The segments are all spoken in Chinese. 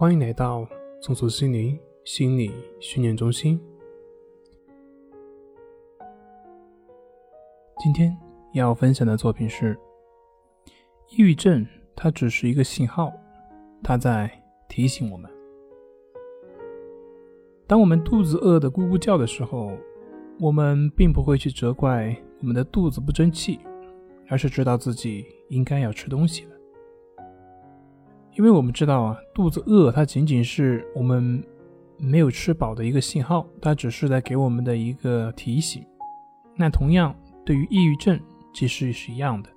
欢迎来到松鼠心灵心理训练中心。今天要分享的作品是：抑郁症，它只是一个信号，它在提醒我们。当我们肚子饿得咕咕叫的时候，我们并不会去责怪我们的肚子不争气，而是知道自己应该要吃东西了。因为我们知道啊，肚子饿，它仅仅是我们没有吃饱的一个信号，它只是在给我们的一个提醒。那同样，对于抑郁症，其实也是一样的。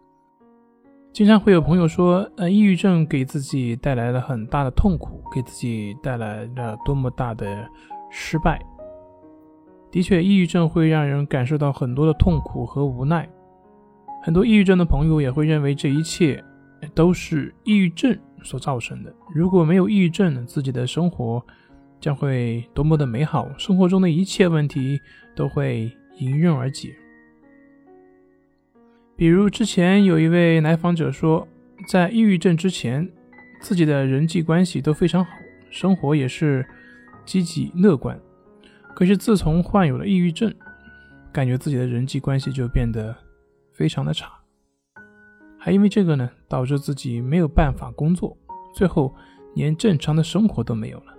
经常会有朋友说，呃，抑郁症给自己带来了很大的痛苦，给自己带来了多么大的失败。的确，抑郁症会让人感受到很多的痛苦和无奈。很多抑郁症的朋友也会认为这一切都是抑郁症。所造成的。如果没有抑郁症，自己的生活将会多么的美好，生活中的一切问题都会迎刃而解。比如之前有一位来访者说，在抑郁症之前，自己的人际关系都非常好，生活也是积极乐观。可是自从患有了抑郁症，感觉自己的人际关系就变得非常的差。还因为这个呢，导致自己没有办法工作，最后连正常的生活都没有了。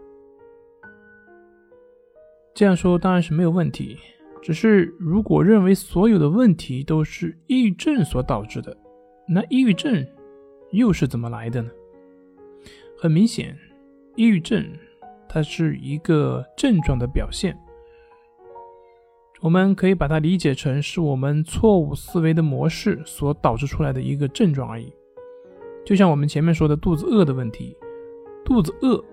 这样说当然是没有问题，只是如果认为所有的问题都是抑郁症所导致的，那抑郁症又是怎么来的呢？很明显，抑郁症它是一个症状的表现。我们可以把它理解成是我们错误思维的模式所导致出来的一个症状而已。就像我们前面说的肚子饿的问题，肚子饿，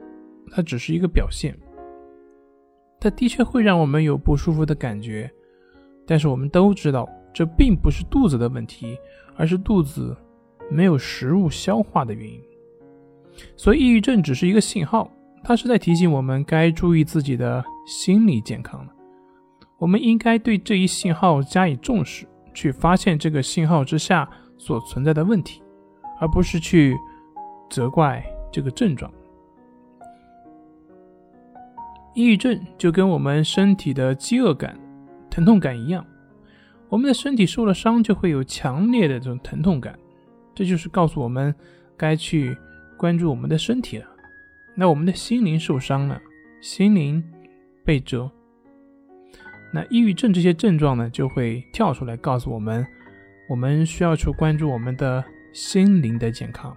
它只是一个表现，它的确会让我们有不舒服的感觉，但是我们都知道这并不是肚子的问题，而是肚子没有食物消化的原因。所以，抑郁症只是一个信号，它是在提醒我们该注意自己的心理健康了。我们应该对这一信号加以重视，去发现这个信号之下所存在的问题，而不是去责怪这个症状。抑郁症就跟我们身体的饥饿感、疼痛感一样，我们的身体受了伤就会有强烈的这种疼痛感，这就是告诉我们该去关注我们的身体了。那我们的心灵受伤了，心灵被折。那抑郁症这些症状呢，就会跳出来告诉我们，我们需要去关注我们的心灵的健康。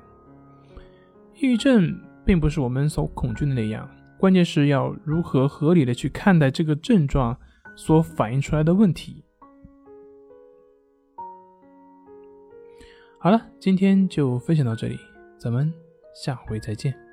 抑郁症并不是我们所恐惧的那样，关键是要如何合理的去看待这个症状所反映出来的问题。好了，今天就分享到这里，咱们下回再见。